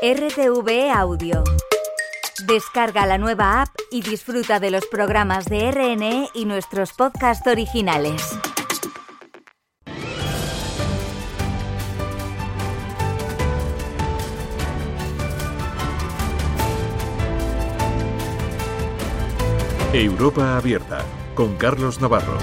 RTV Audio. Descarga la nueva app y disfruta de los programas de RNE y nuestros podcasts originales. Europa Abierta con Carlos Navarro.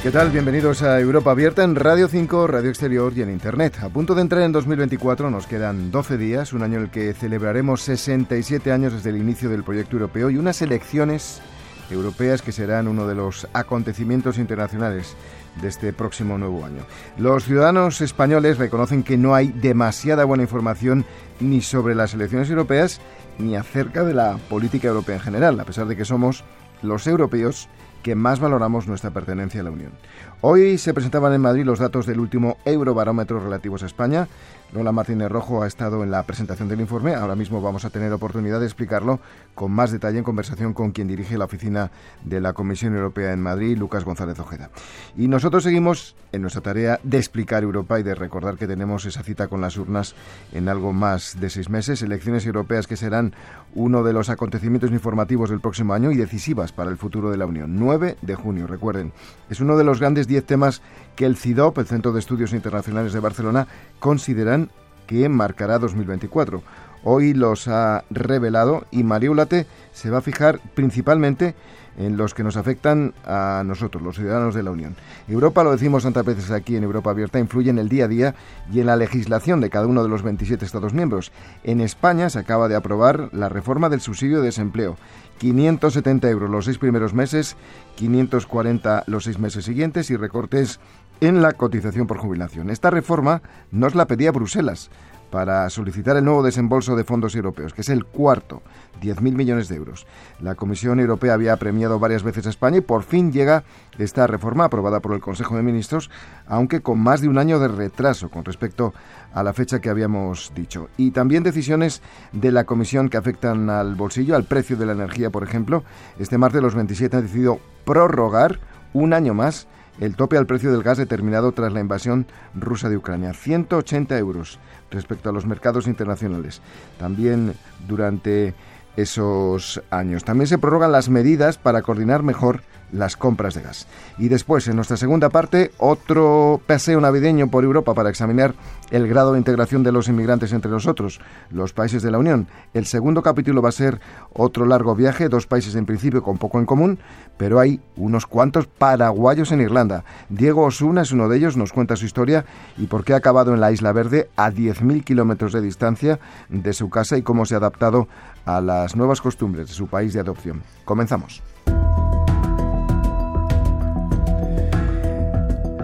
¿Qué tal? Bienvenidos a Europa Abierta en Radio 5, Radio Exterior y en Internet. A punto de entrar en 2024 nos quedan 12 días, un año en el que celebraremos 67 años desde el inicio del proyecto europeo y unas elecciones europeas que serán uno de los acontecimientos internacionales de este próximo nuevo año. Los ciudadanos españoles reconocen que no hay demasiada buena información ni sobre las elecciones europeas ni acerca de la política europea en general, a pesar de que somos los europeos que más valoramos nuestra pertenencia a la Unión. Hoy se presentaban en Madrid los datos del último Eurobarómetro relativos a España. Lola Martínez Rojo ha estado en la presentación del informe. Ahora mismo vamos a tener oportunidad de explicarlo con más detalle en conversación con quien dirige la oficina de la Comisión Europea en Madrid, Lucas González Ojeda. Y nosotros seguimos en nuestra tarea de explicar Europa y de recordar que tenemos esa cita con las urnas en algo más de seis meses. Elecciones europeas que serán uno de los acontecimientos informativos del próximo año y decisivas para el futuro de la Unión. 9 de junio, recuerden. Es uno de los grandes 10 temas que el CIDOP, el Centro de Estudios Internacionales de Barcelona, consideran que marcará 2024. Hoy los ha revelado y María Ulate se va a fijar principalmente en los que nos afectan a nosotros, los ciudadanos de la Unión. Europa, lo decimos tantas veces aquí en Europa Abierta, influye en el día a día y en la legislación de cada uno de los 27 Estados miembros. En España se acaba de aprobar la reforma del subsidio de desempleo. 570 euros los seis primeros meses, 540 los seis meses siguientes y recortes en la cotización por jubilación. Esta reforma nos la pedía Bruselas para solicitar el nuevo desembolso de fondos europeos, que es el cuarto, 10.000 millones de euros. La Comisión Europea había premiado varias veces a España y por fin llega esta reforma aprobada por el Consejo de Ministros, aunque con más de un año de retraso con respecto a la fecha que habíamos dicho. Y también decisiones de la Comisión que afectan al bolsillo, al precio de la energía, por ejemplo. Este martes los 27 han decidido prorrogar un año más el tope al precio del gas determinado tras la invasión rusa de Ucrania. 180 euros respecto a los mercados internacionales. También durante esos años. También se prorrogan las medidas para coordinar mejor las compras de gas. Y después, en nuestra segunda parte, otro paseo navideño por Europa para examinar el grado de integración de los inmigrantes entre nosotros, los países de la Unión. El segundo capítulo va a ser otro largo viaje, dos países en principio con poco en común, pero hay unos cuantos paraguayos en Irlanda. Diego Osuna es uno de ellos, nos cuenta su historia y por qué ha acabado en la Isla Verde a 10.000 kilómetros de distancia de su casa y cómo se ha adaptado a las nuevas costumbres de su país de adopción. Comenzamos.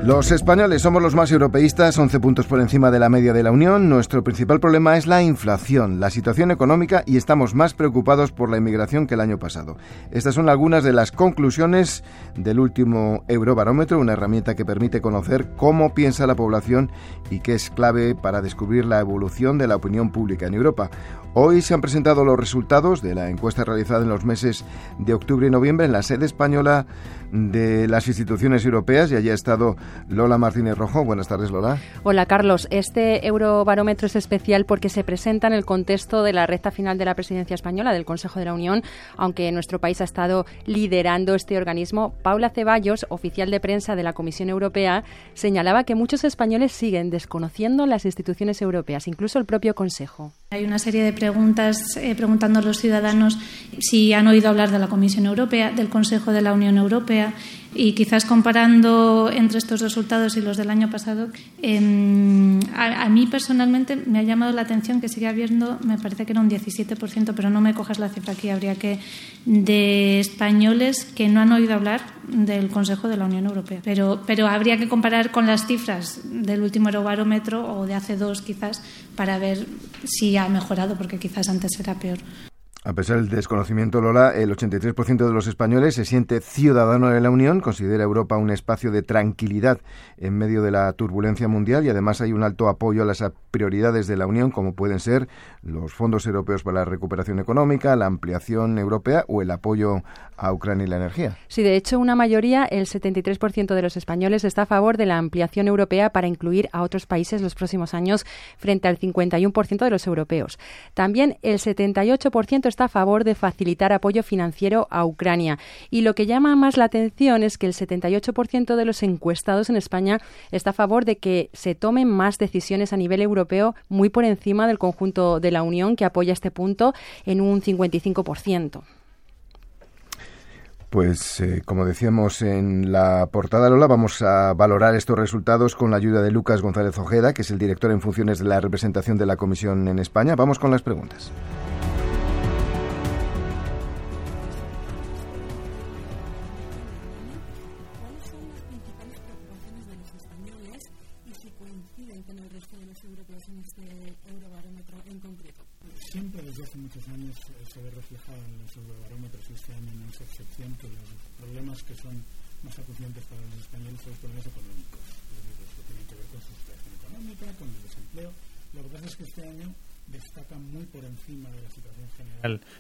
Los españoles somos los más europeístas, 11 puntos por encima de la media de la Unión. Nuestro principal problema es la inflación, la situación económica y estamos más preocupados por la inmigración que el año pasado. Estas son algunas de las conclusiones del último Eurobarómetro, una herramienta que permite conocer cómo piensa la población y que es clave para descubrir la evolución de la opinión pública en Europa. Hoy se han presentado los resultados de la encuesta realizada en los meses de octubre y noviembre en la sede española de las instituciones europeas y allí ha estado Lola Martínez Rojo. Buenas tardes, Lola. Hola, Carlos. Este Eurobarómetro es especial porque se presenta en el contexto de la recta final de la presidencia española del Consejo de la Unión, aunque nuestro país ha estado liderando este organismo. Paula Ceballos, oficial de prensa de la Comisión Europea, señalaba que muchos españoles siguen desconociendo las instituciones europeas, incluso el propio Consejo. Hay una serie de preguntas eh, preguntando a los ciudadanos si han oído hablar de la Comisión Europea, del Consejo de la Unión Europea y quizás comparando entre estos resultados y los del año pasado, em, a, mí personalmente me ha llamado la atención que sigue habiendo, me parece que era un 17%, pero no me cojas la cifra aquí, habría que, de españoles que no han oído hablar del Consejo de la Unión Europea. Pero, pero habría que comparar con las cifras del último Eurobarómetro o de hace dos quizás para ver si ha mejorado, porque quizás antes era peor. A pesar del desconocimiento, Lola, el 83% de los españoles se siente ciudadano de la Unión, considera Europa un espacio de tranquilidad en medio de la turbulencia mundial y además hay un alto apoyo a las prioridades de la Unión, como pueden ser los fondos europeos para la recuperación económica, la ampliación europea o el apoyo a Ucrania y la energía. Sí, de hecho, una mayoría, el 73% de los españoles, está a favor de la ampliación europea para incluir a otros países los próximos años frente al 51% de los europeos. También el 78% está a favor de facilitar apoyo financiero a Ucrania. Y lo que llama más la atención es que el 78% de los encuestados en España está a favor de que se tomen más decisiones a nivel europeo, muy por encima del conjunto de la Unión, que apoya este punto en un 55%. Pues eh, como decíamos en la portada Lola, vamos a valorar estos resultados con la ayuda de Lucas González Ojeda, que es el director en funciones de la representación de la Comisión en España. Vamos con las preguntas.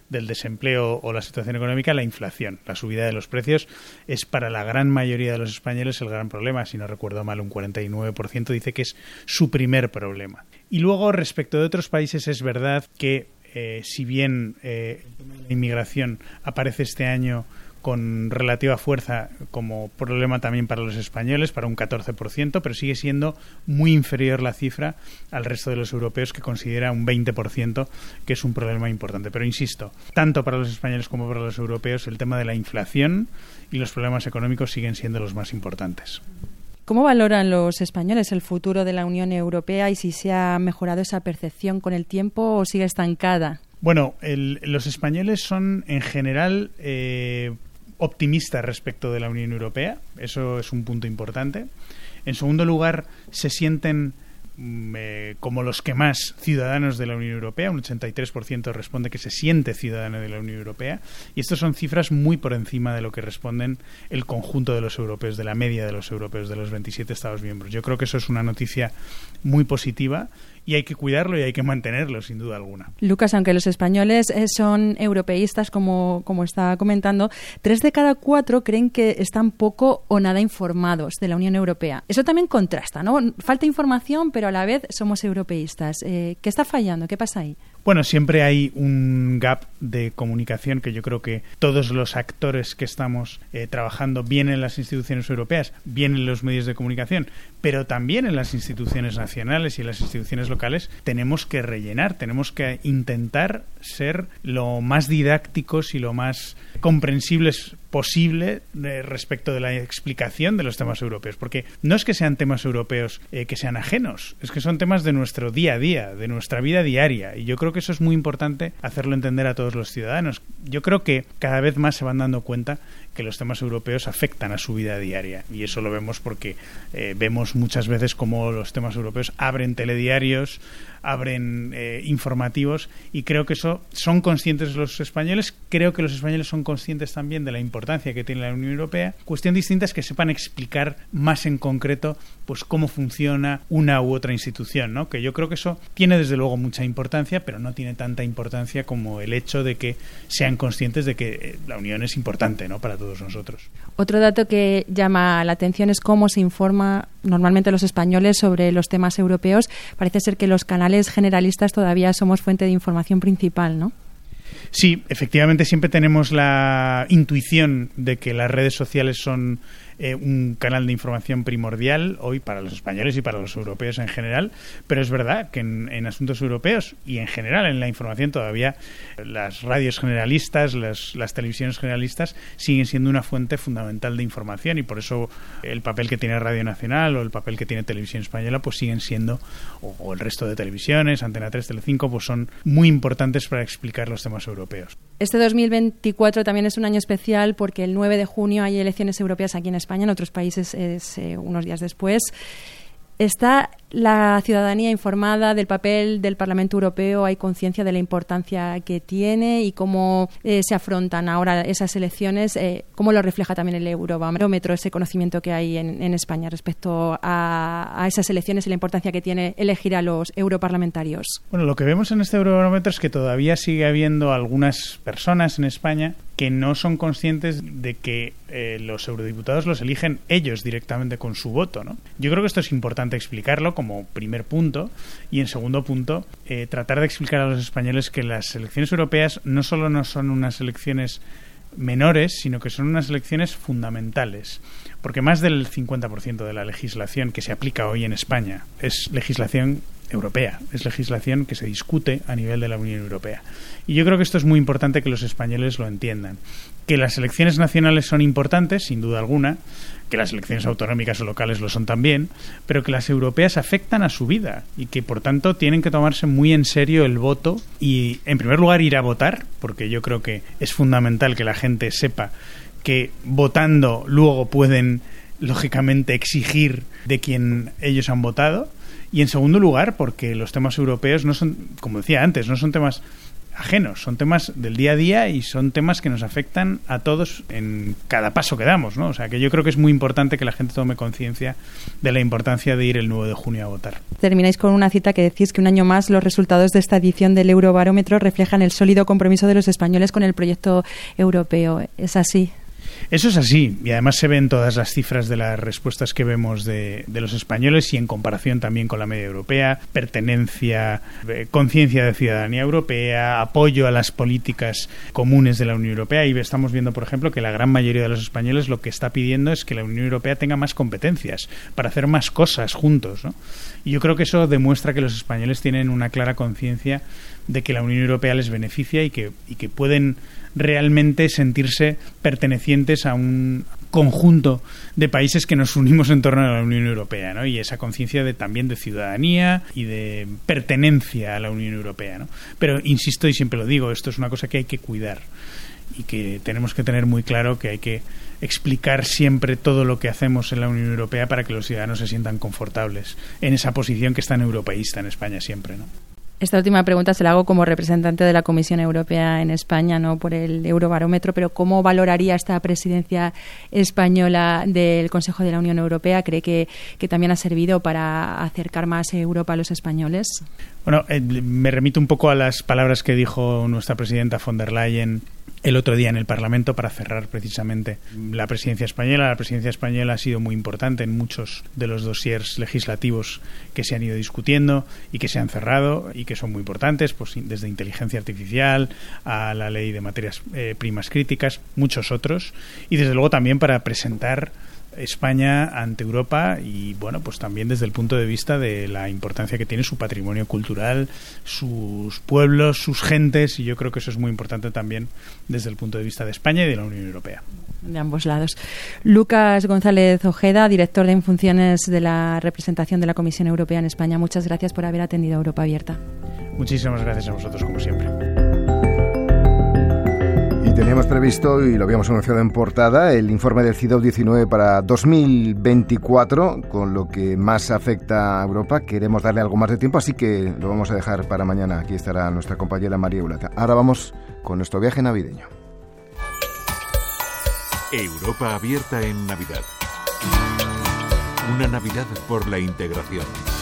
Del desempleo o la situación económica, la inflación. La subida de los precios es para la gran mayoría de los españoles el gran problema. Si no recuerdo mal, un 49% dice que es su primer problema. Y luego, respecto de otros países, es verdad que eh, si bien eh, la inmigración aparece este año con relativa fuerza como problema también para los españoles, para un 14%, pero sigue siendo muy inferior la cifra al resto de los europeos que considera un 20%, que es un problema importante. Pero insisto, tanto para los españoles como para los europeos, el tema de la inflación y los problemas económicos siguen siendo los más importantes. ¿Cómo valoran los españoles el futuro de la Unión Europea y si se ha mejorado esa percepción con el tiempo o sigue estancada? Bueno, los españoles son en general eh, optimista respecto de la Unión Europea, eso es un punto importante. En segundo lugar, se sienten mm, eh, como los que más ciudadanos de la Unión Europea, un 83% responde que se siente ciudadano de la Unión Europea, y estas son cifras muy por encima de lo que responden el conjunto de los europeos, de la media de los europeos, de los 27 Estados miembros. Yo creo que eso es una noticia muy positiva y hay que cuidarlo y hay que mantenerlo, sin duda alguna. Lucas, aunque los españoles eh, son europeístas, como, como comentando, tres de cada cuatro creen que están poco o nada informados de la Unión Europea. Eso también contrasta, ¿no? Falta información, pero a la vez somos europeístas. Eh, ¿Qué está fallando? ¿Qué pasa ahí? Bueno, siempre hay un gap de comunicación que yo creo que todos los actores que estamos eh, trabajando bien en las instituciones europeas, bien en los medios de comunicación, pero también en las instituciones nacionales y en las instituciones locales, tenemos que rellenar, tenemos que intentar ser lo más didácticos y lo más comprensibles posible eh, respecto de la explicación de los temas europeos, porque no es que sean temas europeos eh, que sean ajenos, es que son temas de nuestro día a día, de nuestra vida diaria, y yo creo que eso es muy importante hacerlo entender a todos los ciudadanos. Yo creo que cada vez más se van dando cuenta que los temas europeos afectan a su vida diaria y eso lo vemos porque eh, vemos muchas veces cómo los temas europeos abren telediarios, abren eh, informativos y creo que eso son conscientes los españoles, creo que los españoles son conscientes también de la importancia que tiene la Unión Europea. Cuestión distinta es que sepan explicar más en concreto pues cómo funciona una u otra institución, ¿no? Que yo creo que eso tiene desde luego mucha importancia, pero no tiene tanta importancia como el hecho de que sean conscientes de que eh, la Unión es importante, ¿no? Para todos nosotros. Otro dato que llama la atención es cómo se informa normalmente los españoles sobre los temas europeos. Parece ser que los canales generalistas todavía somos fuente de información principal, ¿no? Sí, efectivamente siempre tenemos la intuición de que las redes sociales son eh, un canal de información primordial hoy para los españoles y para los europeos en general, pero es verdad que en, asuntos europeos y en general en la información todavía las radios generalistas, las, las, televisiones generalistas siguen siendo una fuente fundamental de información y por eso el papel que tiene Radio Nacional o el papel que tiene Televisión Española pues siguen siendo, o, el resto de televisiones, Antena 3, Telecinco, pues son muy importantes para explicar los temas europeos. Este 2024 también es un año especial porque el 9 de junio hay elecciones europeas aquí en España, en otros países es eh, unos días después. Está la ciudadanía informada del papel del Parlamento Europeo, hay conciencia de la importancia que tiene y cómo eh, se afrontan ahora esas elecciones, eh, cómo lo refleja también el Eurobarómetro, ese conocimiento que hay en, España respecto a, esas elecciones y la importancia que tiene elegir a los europarlamentarios. Bueno, lo que vemos en este Eurobarómetro es que todavía sigue habiendo algunas personas en España que no son conscientes de que eh, los eurodiputados los eligen ellos directamente con su voto. ¿no? Yo creo que esto es importante explicarlo como primer punto. Y en segundo punto eh, tratar de explicar a los españoles que las elecciones europeas no solo no son unas elecciones menores, sino que son unas elecciones fundamentales, porque más del 50% de la legislación que se aplica hoy en España es legislación europea, es legislación que se discute a nivel de la Unión Europea. Y yo creo que esto es muy importante que los españoles lo entiendan. Que las elecciones nacionales son importantes, sin duda alguna, que las elecciones autonómicas o locales lo son también, pero que las europeas afectan a su vida y que por tanto tienen que tomarse muy en serio el voto y en primer lugar ir a votar, porque yo creo que es fundamental que la gente sepa que votando luego pueden lógicamente exigir de quien ellos han votado y en segundo lugar porque los temas europeos no son, como decía antes, no son temas ajenos, son temas del día a día y son temas que nos afectan a todos en cada paso que damos, ¿no? O sea, que yo creo que es muy importante que la gente tome conciencia de la importancia de ir el 9 de junio a votar. Termináis con una cita que decís que un año más los resultados de esta edición del Eurobarómetro reflejan el sólido compromiso de los españoles con el proyecto europeo. ¿Es así? Eso es así, y además se ven todas las cifras de las respuestas que vemos de, los españoles y en comparación también con la media europea, pertenencia, eh, conciencia de ciudadanía europea, apoyo a las políticas comunes de la Unión Europea, y estamos viendo, por ejemplo, que la gran mayoría de los españoles lo que está pidiendo es que la Unión Europea tenga más competencias para hacer más cosas juntos. Y yo creo que eso demuestra que los españoles tienen una clara conciencia de que la Unión Europea les beneficia y que, y que pueden realmente sentirse pertenecientes a un conjunto de países que nos unimos en torno a la Unión Europea, ¿no? Y esa conciencia de también de ciudadanía y de pertenencia a la Unión Europea, ¿no? Pero insisto y siempre lo digo, esto es una cosa que hay que cuidar y que tenemos que tener muy claro que hay que explicar siempre todo lo que hacemos en la Unión Europea para que los ciudadanos se sientan confortables en esa posición que está en europeísta en España siempre, ¿no? Esta última pregunta se la hago como representante de la Comisión Europea en España, no por el Eurobarómetro, pero ¿cómo valoraría esta presidencia española del Consejo de la Unión Europea? ¿Cree que, que también ha servido para acercar más Europa a los españoles? Bueno, eh, me remito un poco a las palabras que dijo nuestra presidenta von der Leyen el otro día en el Parlamento para cerrar precisamente la presidencia española. La presidencia española ha sido muy importante en muchos de los dossiers legislativos que se han ido discutiendo y que se han cerrado y que son muy importantes, pues desde inteligencia artificial a la ley de materias eh, primas críticas, muchos otros, y desde luego también para presentar España ante Europa y bueno, pues también desde el punto de vista de la importancia que tiene su patrimonio cultural, sus pueblos, sus gentes y yo creo que eso es muy importante también desde el punto de vista de España y de la Unión Europea. De ambos lados. Lucas González Ojeda, director de funciones de la representación de la Comisión Europea en España. Muchas gracias por haber atendido a Europa Abierta. Muchísimas gracias a vosotros como siempre. Teníamos previsto, y lo habíamos anunciado en portada, el informe del CIDOB 19 para 2024, con lo que más afecta a Europa. Queremos darle algo más de tiempo, así que lo vamos a dejar para mañana. Aquí estará nuestra compañera María Eulata. Ahora vamos con nuestro viaje navideño. Europa abierta en Navidad. Una Navidad por la integración.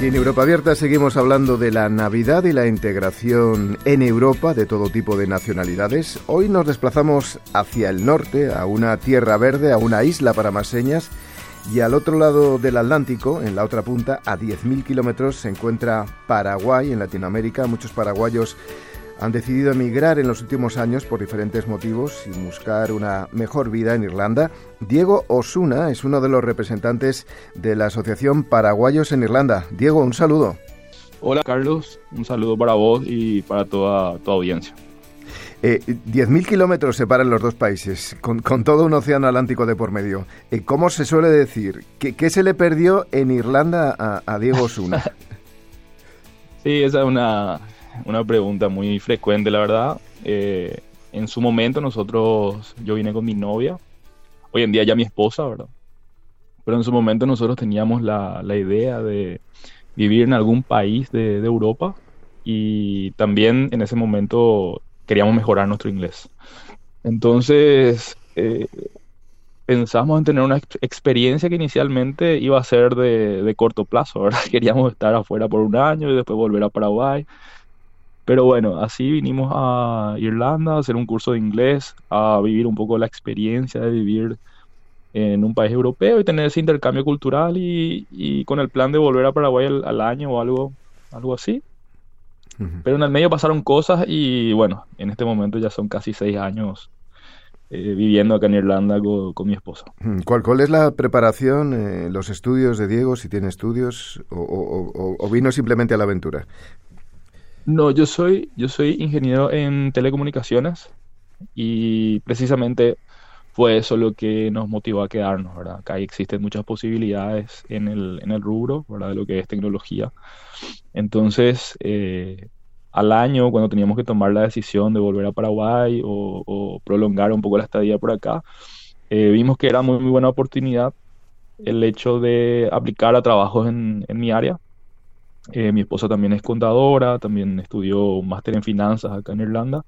En Europa Abierta seguimos hablando de la Navidad y la integración en Europa de todo tipo de nacionalidades. Hoy nos desplazamos hacia el norte, a una tierra verde, a una isla para más señas, y al otro lado del Atlántico, en la otra punta, a 10.000 kilómetros, se encuentra Paraguay, en Latinoamérica. Muchos paraguayos han decidido emigrar en los últimos años por diferentes motivos y buscar una mejor vida en Irlanda. Diego Osuna es uno de los representantes de la Asociación Paraguayos en Irlanda. Diego, un saludo. Hola Carlos, un saludo para vos y para toda tu audiencia. Eh, 10.000 kilómetros separan los dos países, con, todo un océano Atlántico de por medio. Eh, ¿Cómo se suele decir? ¿Qué, se le perdió en Irlanda a, a Diego Osuna? sí, esa es una, una pregunta muy frecuente, la verdad. Eh, en su momento nosotros, yo vine con mi novia, hoy en día ya mi esposa, ¿verdad? Pero en su momento nosotros teníamos la, la idea de vivir en algún país de, de, Europa y también en ese momento queríamos mejorar nuestro inglés. Entonces eh, pensamos en tener una ex experiencia que inicialmente iba a ser de, de corto plazo, ¿verdad? Queríamos estar afuera por un año y después volver a Paraguay pero bueno, así vinimos a Irlanda a hacer un curso de inglés, a vivir un poco la experiencia de vivir en un país europeo y tener ese intercambio cultural y, con el plan de volver a Paraguay al, año o algo, algo así. Pero en el medio pasaron cosas y bueno, en este momento ya son casi seis años eh, viviendo acá en Irlanda con, mi esposa. ¿Cuál, ¿Cuál, es la preparación, eh, los estudios de Diego, si tiene estudios o, o, vino simplemente a la aventura? No, yo soy, yo soy ingeniero en telecomunicaciones y precisamente fue eso lo que nos motivó a quedarnos, ¿verdad? Acá existen muchas posibilidades en el, en el rubro, ¿verdad? De lo que es tecnología. Entonces, eh, al año, cuando teníamos que tomar la decisión de volver a Paraguay o, prolongar un poco la estadía por acá, eh, vimos que era muy, muy buena oportunidad el hecho de aplicar a trabajos en, en mi área eh, mi esposa también es contadora, también estudió un máster en finanzas acá en Irlanda.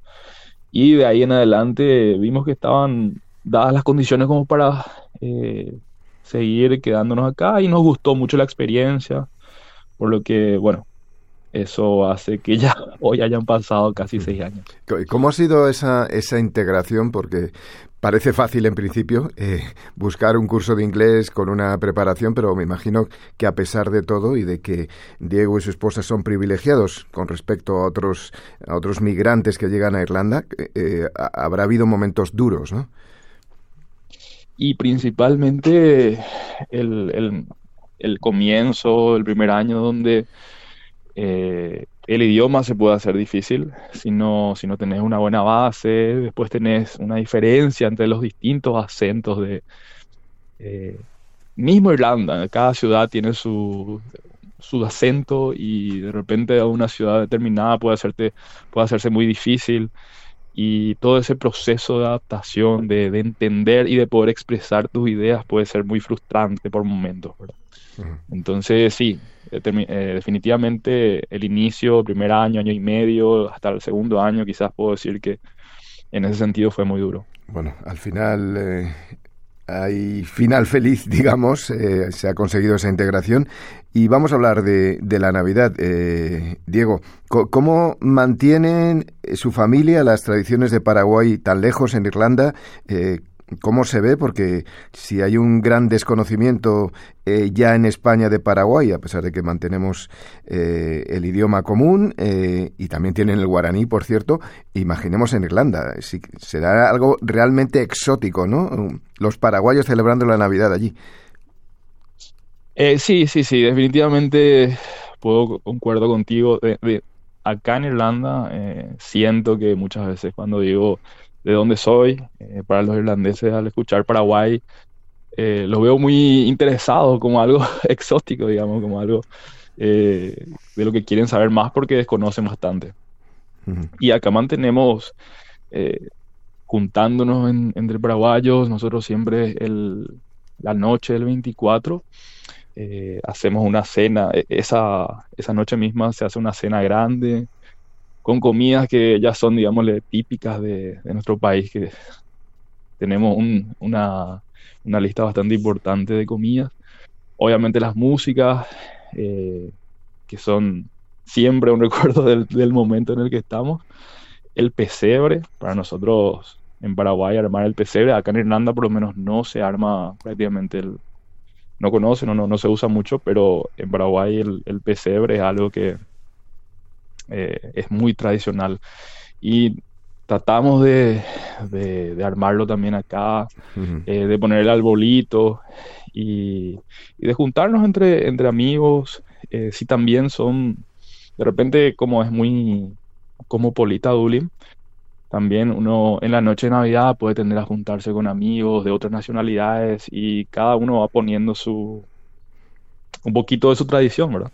Y de ahí en adelante vimos que estaban dadas las condiciones como para eh, seguir quedándonos acá y nos gustó mucho la experiencia, por lo que, bueno, eso hace que ya hoy hayan pasado casi mm. seis años. ¿Cómo ha sido esa, esa integración? Porque Parece fácil en principio eh, buscar un curso de inglés con una preparación, pero me imagino que a pesar de todo y de que Diego y su esposa son privilegiados con respecto a otros, a otros migrantes que llegan a Irlanda, eh, eh, habrá habido momentos duros, ¿no? Y principalmente el, el, el comienzo, el primer año donde el idioma se puede hacer difícil si no, si no tenés una buena base, después tenés una diferencia entre los distintos acentos de... Eh, mismo Irlanda, cada ciudad tiene su, su acento y de repente a una ciudad determinada puede, hacerte, puede hacerse muy difícil y todo ese proceso de adaptación, de, de, entender y de poder expresar tus ideas puede ser muy frustrante por momentos. Entonces sí, eh, definitivamente el inicio, primer año, año y medio, hasta el segundo año, quizás puedo decir que en ese sentido fue muy duro. Bueno, al final eh, hay final feliz, digamos, eh, se ha conseguido esa integración. Y vamos a hablar de, de la Navidad. Diego, ¿cómo mantienen su familia las tradiciones de Paraguay tan lejos en Irlanda? ¿Cómo se ve? Porque si hay un gran desconocimiento eh, ya en España de Paraguay, a pesar de que mantenemos eh, el idioma común eh, y también tienen el guaraní, por cierto, imaginemos en Irlanda. Si, será algo realmente exótico, ¿no? Los paraguayos celebrando la Navidad allí. sí, sí, sí, definitivamente puedo concuerdo contigo. acá en Irlanda siento que muchas veces cuando digo de dónde soy. Eh, para los irlandeses, al escuchar Paraguay, eh, los veo muy interesados, como algo exótico, digamos, como algo eh, de lo que quieren saber más porque desconocen bastante. Y acá mantenemos juntándonos entre paraguayos, nosotros siempre el, la noche del 24 hacemos una cena, e, esa, esa noche misma se hace una cena grande, con comidas que ya son, digamos, típicas de, nuestro país, que tenemos una, lista bastante importante de comidas. Obviamente las músicas, eh, que son siempre un recuerdo del, momento en el que estamos. El pesebre, para nosotros en Paraguay armar el pesebre, acá en Irlanda por lo menos no se arma prácticamente el... No conocen o no, no se usa mucho, pero en Paraguay el, el pesebre es algo que, eh, es muy tradicional. Y tratamos de, de, armarlo también acá, eh, de poner el arbolito y, y, de juntarnos entre, entre amigos. Eh, si también son, de repente, como es muy como Polita Dublin, también uno en la noche de Navidad puede tender a juntarse con amigos de otras nacionalidades y cada uno va poniendo su, un poquito de su tradición, ¿verdad?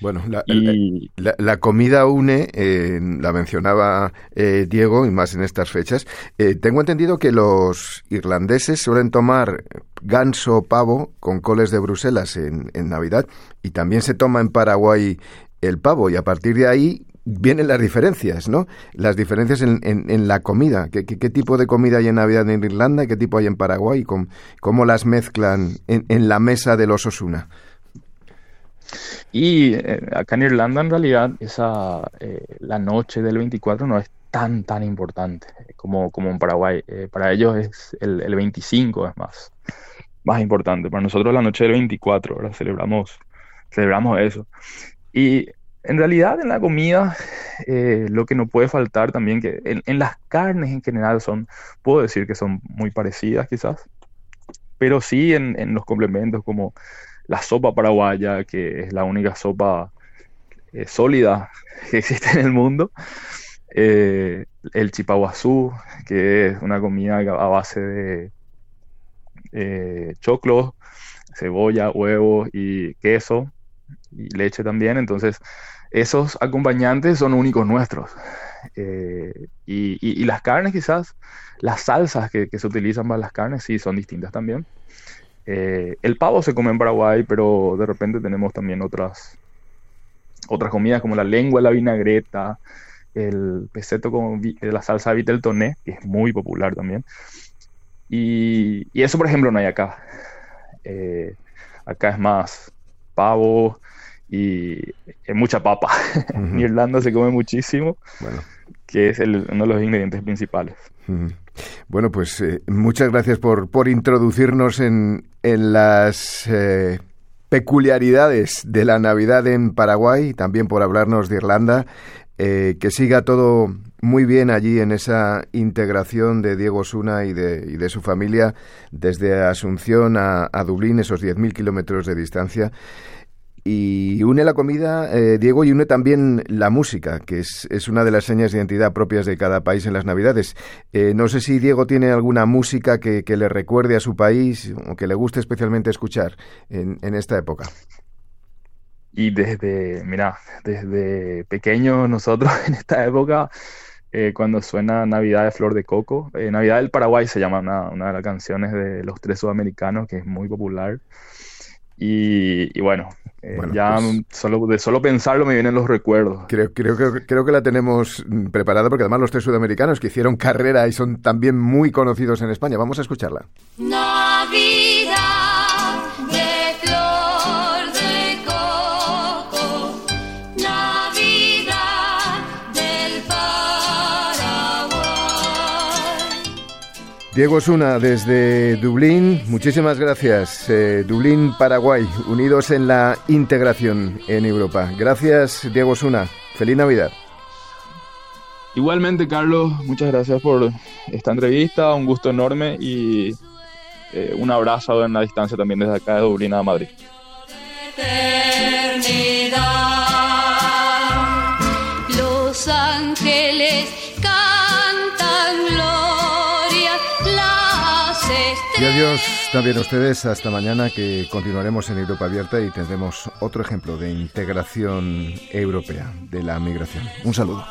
Bueno, la, comida une, eh, la mencionaba eh, Diego, y más en estas fechas. Eh, tengo entendido que los irlandeses suelen tomar ganso pavo con coles de Bruselas en, en Navidad y también se toma en Paraguay el pavo y a partir de ahí vienen las diferencias, ¿no? Las diferencias en, en, la comida. ¿Qué, ¿Qué, tipo de comida hay en Navidad en Irlanda y qué tipo hay en Paraguay? ¿Cómo, cómo las mezclan en, en, la mesa de los Osuna? Y eh, acá en Irlanda, en realidad, esa, eh, la noche del 24 no es tan, tan importante como, como en Paraguay. Eh, para ellos es el, el, 25 es más, más importante. Para nosotros la noche del 24, ahora celebramos, celebramos eso. Y en realidad en la comida eh, lo que no puede faltar también, que en, las carnes en general son, puedo decir que son muy parecidas quizás, pero sí en, los complementos como la sopa paraguaya, que es la única sopa eh, sólida que existe en el mundo, eh, el chipaguazú, que es una comida a base de choclo, cebolla, huevos y queso y leche también, entonces esos acompañantes son únicos nuestros. Eh, y, las carnes quizás, las salsas que, se utilizan para las carnes sí son distintas también. Eh, el pavo se come en Paraguay, pero de repente tenemos también otras, otras comidas como la lengua, la vinagreta, el peseto con la salsa viteltoné, que es muy popular también. Y, eso, por ejemplo, no hay acá. Eh, acá es más pavo, y es mucha papa. en Irlanda se come muchísimo, bueno. Que es uno de los ingredientes principales. Bueno, pues eh, muchas gracias por, por introducirnos en, en las eh, peculiaridades de la Navidad en Paraguay también por hablarnos de Irlanda. Eh, que siga todo muy bien allí en esa integración de Diego Suna y de, y de su familia desde Asunción a, a Dublín, esos 10.000 kilómetros de distancia y une la comida, eh, Diego, y une también la música, que es, es, una de las señas de identidad propias de cada país en las Navidades. Eh, no sé si Diego tiene alguna música que, le recuerde a su país o que le guste especialmente escuchar en, esta época. Y desde, mira, desde pequeño nosotros en esta época, eh, cuando suena Navidad de Flor de Coco, Navidad del Paraguay se llama una, una de las canciones de los tres sudamericanos, que es muy popular. Y, bueno, eh, ya pues solo, de solo pensarlo me vienen los recuerdos. Creo, creo, creo, creo que la tenemos preparada porque además los tres sudamericanos que hicieron carrera y son también muy conocidos en España. Vamos a escucharla. Diego Osuna, desde Dublín, muchísimas gracias. Eh, Dublín, Paraguay, unidos en la integración en Europa. Gracias, Diego Osuna. Feliz Navidad. Igualmente, Carlos, muchas gracias por esta entrevista, un gusto enorme y eh, un abrazo en la distancia también desde acá de Dublín a Madrid. Y adiós también a ustedes. Hasta mañana que continuaremos en Europa Abierta y tendremos otro ejemplo de integración europea de la migración. Un saludo.